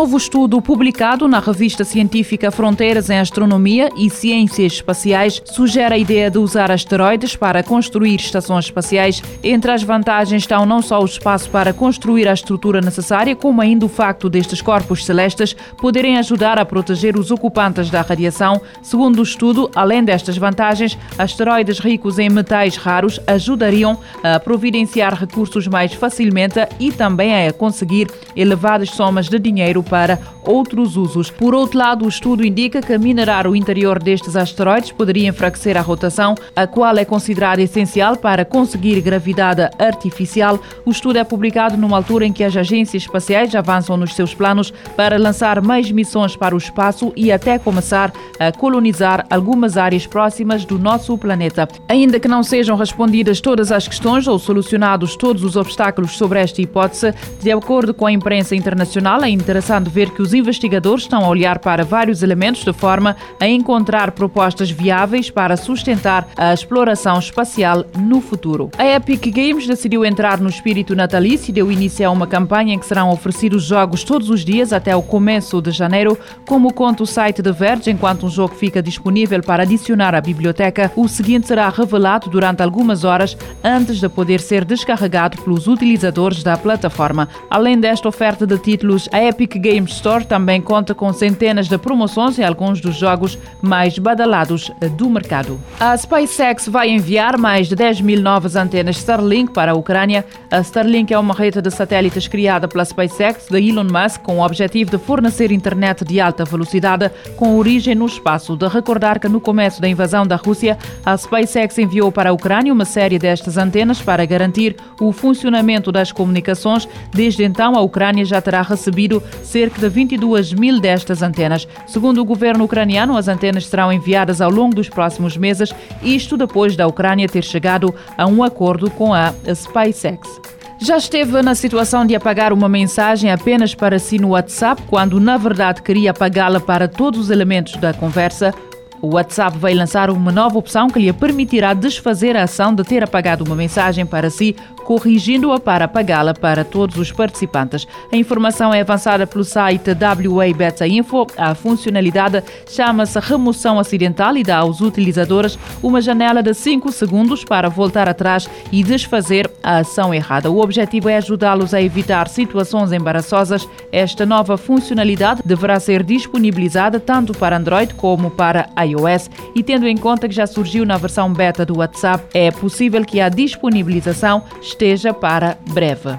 novo estudo publicado na revista científica Fronteiras em Astronomia e Ciências Espaciais sugere a ideia de usar asteroides para construir estações espaciais. Entre as vantagens estão não só o espaço para construir a estrutura necessária, como ainda o facto destes corpos celestes poderem ajudar a proteger os ocupantes da radiação. Segundo o estudo, além destas vantagens, asteroides ricos em metais raros ajudariam a providenciar recursos mais facilmente e também a conseguir elevadas somas de dinheiro para outros usos. Por outro lado, o estudo indica que minerar o interior destes asteroides poderia enfraquecer a rotação, a qual é considerada essencial para conseguir gravidade artificial. O estudo é publicado numa altura em que as agências espaciais avançam nos seus planos para lançar mais missões para o espaço e até começar a colonizar algumas áreas próximas do nosso planeta. Ainda que não sejam respondidas todas as questões ou solucionados todos os obstáculos sobre esta hipótese, de acordo com a imprensa internacional, é interessante ver que os investigadores estão a olhar para vários elementos de forma a encontrar propostas viáveis para sustentar a exploração espacial no futuro. A Epic Games decidiu entrar no espírito natalício e deu início a uma campanha em que serão oferecidos jogos todos os dias até o começo de janeiro. Como conta o site The Verge, enquanto um jogo fica disponível para adicionar à biblioteca, o seguinte será revelado durante algumas horas antes de poder ser descarregado pelos utilizadores da plataforma. Além desta oferta de títulos, a Epic Games Store também conta com centenas de promoções em alguns dos jogos mais badalados do mercado. A SpaceX vai enviar mais de 10 mil novas antenas Starlink para a Ucrânia. A Starlink é uma rede de satélites criada pela SpaceX de Elon Musk com o objetivo de fornecer internet de alta velocidade com origem no espaço. De recordar que no começo da invasão da Rússia, a SpaceX enviou para a Ucrânia uma série destas antenas para garantir o funcionamento das comunicações. Desde então, a Ucrânia já terá recebido cerca de 22 mil destas antenas. Segundo o governo ucraniano, as antenas serão enviadas ao longo dos próximos meses, isto depois da Ucrânia ter chegado a um acordo com a SpaceX. Já esteve na situação de apagar uma mensagem apenas para si no WhatsApp, quando na verdade queria apagá-la para todos os elementos da conversa? O WhatsApp vai lançar uma nova opção que lhe permitirá desfazer a ação de ter apagado uma mensagem para si, corrigindo-a para apagá-la para todos os participantes. A informação é avançada pelo site WA Beta Info. A funcionalidade chama-se remoção acidental e dá aos utilizadores uma janela de 5 segundos para voltar atrás e desfazer a ação errada. O objetivo é ajudá-los a evitar situações embaraçosas. Esta nova funcionalidade deverá ser disponibilizada tanto para Android como para iOS iOS e tendo em conta que já surgiu na versão beta do WhatsApp, é possível que a disponibilização esteja para breve.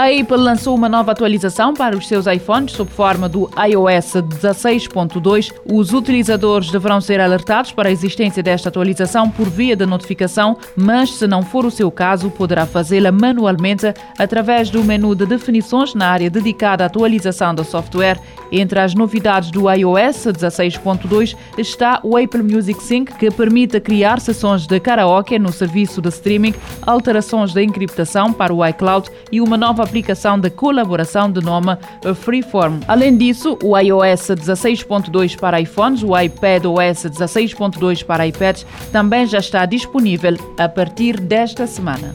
A Apple lançou uma nova atualização para os seus iPhones sob forma do iOS 16.2. Os utilizadores deverão ser alertados para a existência desta atualização por via de notificação, mas se não for o seu caso, poderá fazê-la manualmente através do menu de definições na área dedicada à atualização do software. Entre as novidades do iOS 16.2 está o Apple Music Sync, que permite criar sessões de karaoke no serviço de streaming, alterações de encriptação para o iCloud e uma nova aplicação de colaboração de nome Freeform. Além disso, o iOS 16.2 para iPhones, o iPadOS 16.2 para iPads também já está disponível a partir desta semana.